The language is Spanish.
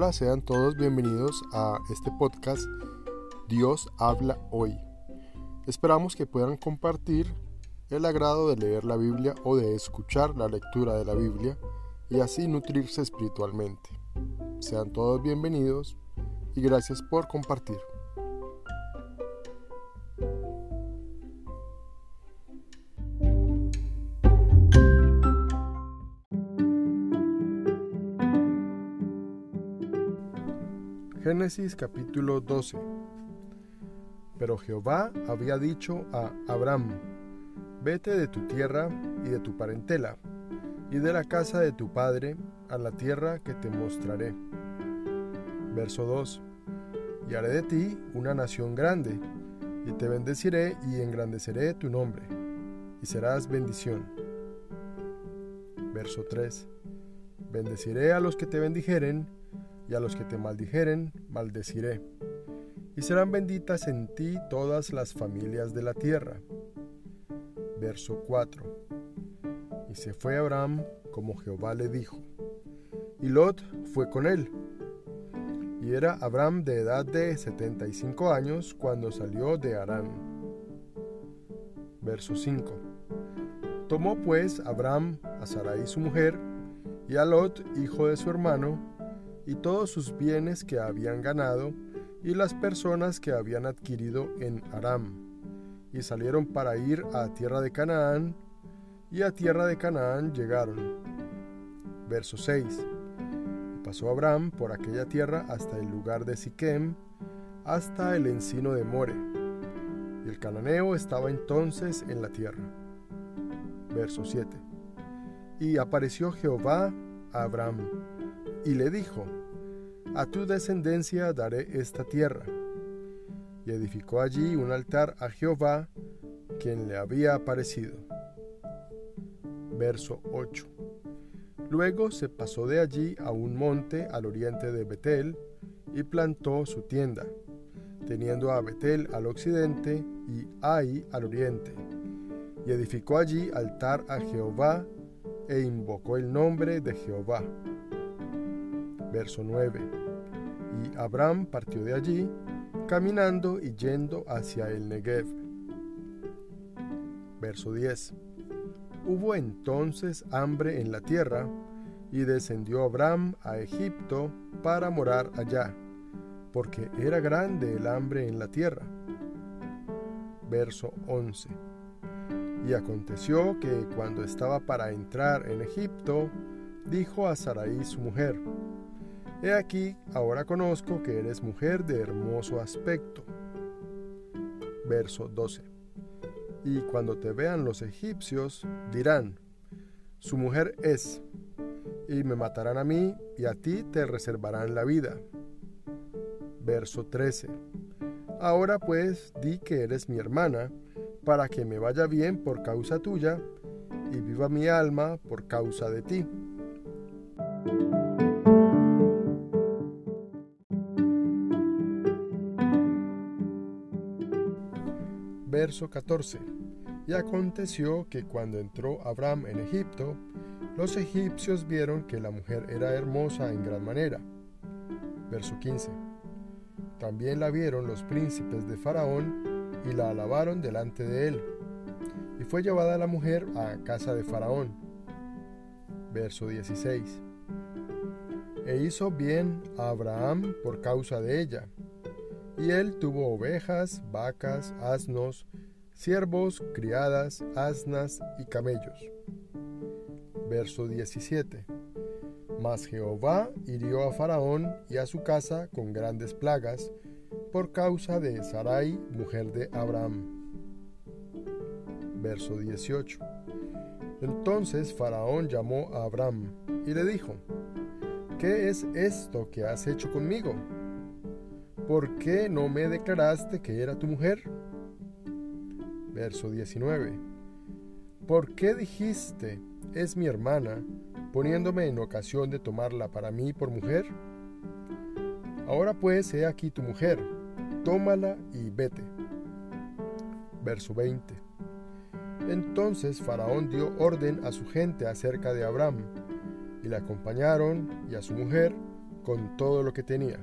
Hola, sean todos bienvenidos a este podcast Dios habla hoy. Esperamos que puedan compartir el agrado de leer la Biblia o de escuchar la lectura de la Biblia y así nutrirse espiritualmente. Sean todos bienvenidos y gracias por compartir. Génesis capítulo 12 Pero Jehová había dicho a Abraham, Vete de tu tierra y de tu parentela, y de la casa de tu padre, a la tierra que te mostraré. Verso 2 Y haré de ti una nación grande, y te bendeciré y engrandeceré tu nombre, y serás bendición. Verso 3 Bendeciré a los que te bendijeren, y a los que te maldijeren, maldeciré. Y serán benditas en ti todas las familias de la tierra. Verso 4. Y se fue Abraham como Jehová le dijo. Y Lot fue con él. Y era Abraham de edad de 75 años cuando salió de Harán. Verso 5. Tomó pues Abraham a Sarai su mujer, y a Lot, hijo de su hermano, y todos sus bienes que habían ganado, y las personas que habían adquirido en Aram, y salieron para ir a tierra de Canaán, y a tierra de Canaán llegaron. Verso 6. pasó Abraham por aquella tierra hasta el lugar de Siquem, hasta el encino de More. Y el cananeo estaba entonces en la tierra. Verso 7. Y apareció Jehová a Abraham, y le dijo, a tu descendencia daré esta tierra. Y edificó allí un altar a Jehová, quien le había aparecido. Verso 8. Luego se pasó de allí a un monte al oriente de Betel y plantó su tienda, teniendo a Betel al occidente y Ai al oriente. Y edificó allí altar a Jehová e invocó el nombre de Jehová. Verso 9 y Abraham partió de allí, caminando y yendo hacia el Negev. Verso 10. Hubo entonces hambre en la tierra, y descendió Abraham a Egipto para morar allá, porque era grande el hambre en la tierra. Verso 11. Y aconteció que cuando estaba para entrar en Egipto, dijo a Sarai su mujer, He aquí, ahora conozco que eres mujer de hermoso aspecto. Verso 12. Y cuando te vean los egipcios, dirán, su mujer es, y me matarán a mí, y a ti te reservarán la vida. Verso 13. Ahora pues di que eres mi hermana, para que me vaya bien por causa tuya, y viva mi alma por causa de ti. Verso 14. Y aconteció que cuando entró Abraham en Egipto, los egipcios vieron que la mujer era hermosa en gran manera. Verso 15. También la vieron los príncipes de Faraón y la alabaron delante de él. Y fue llevada la mujer a casa de Faraón. Verso 16. E hizo bien a Abraham por causa de ella, y él tuvo ovejas, vacas, asnos, siervos, criadas, asnas y camellos. Verso 17. Mas Jehová hirió a Faraón y a su casa con grandes plagas por causa de Sarai, mujer de Abraham. Verso 18. Entonces Faraón llamó a Abraham y le dijo, ¿qué es esto que has hecho conmigo? ¿por qué no me declaraste que era tu mujer? Verso 19. ¿Por qué dijiste, es mi hermana, poniéndome en ocasión de tomarla para mí por mujer? Ahora pues, he aquí tu mujer, tómala y vete. Verso 20. Entonces Faraón dio orden a su gente acerca de Abraham, y le acompañaron y a su mujer, con todo lo que tenía.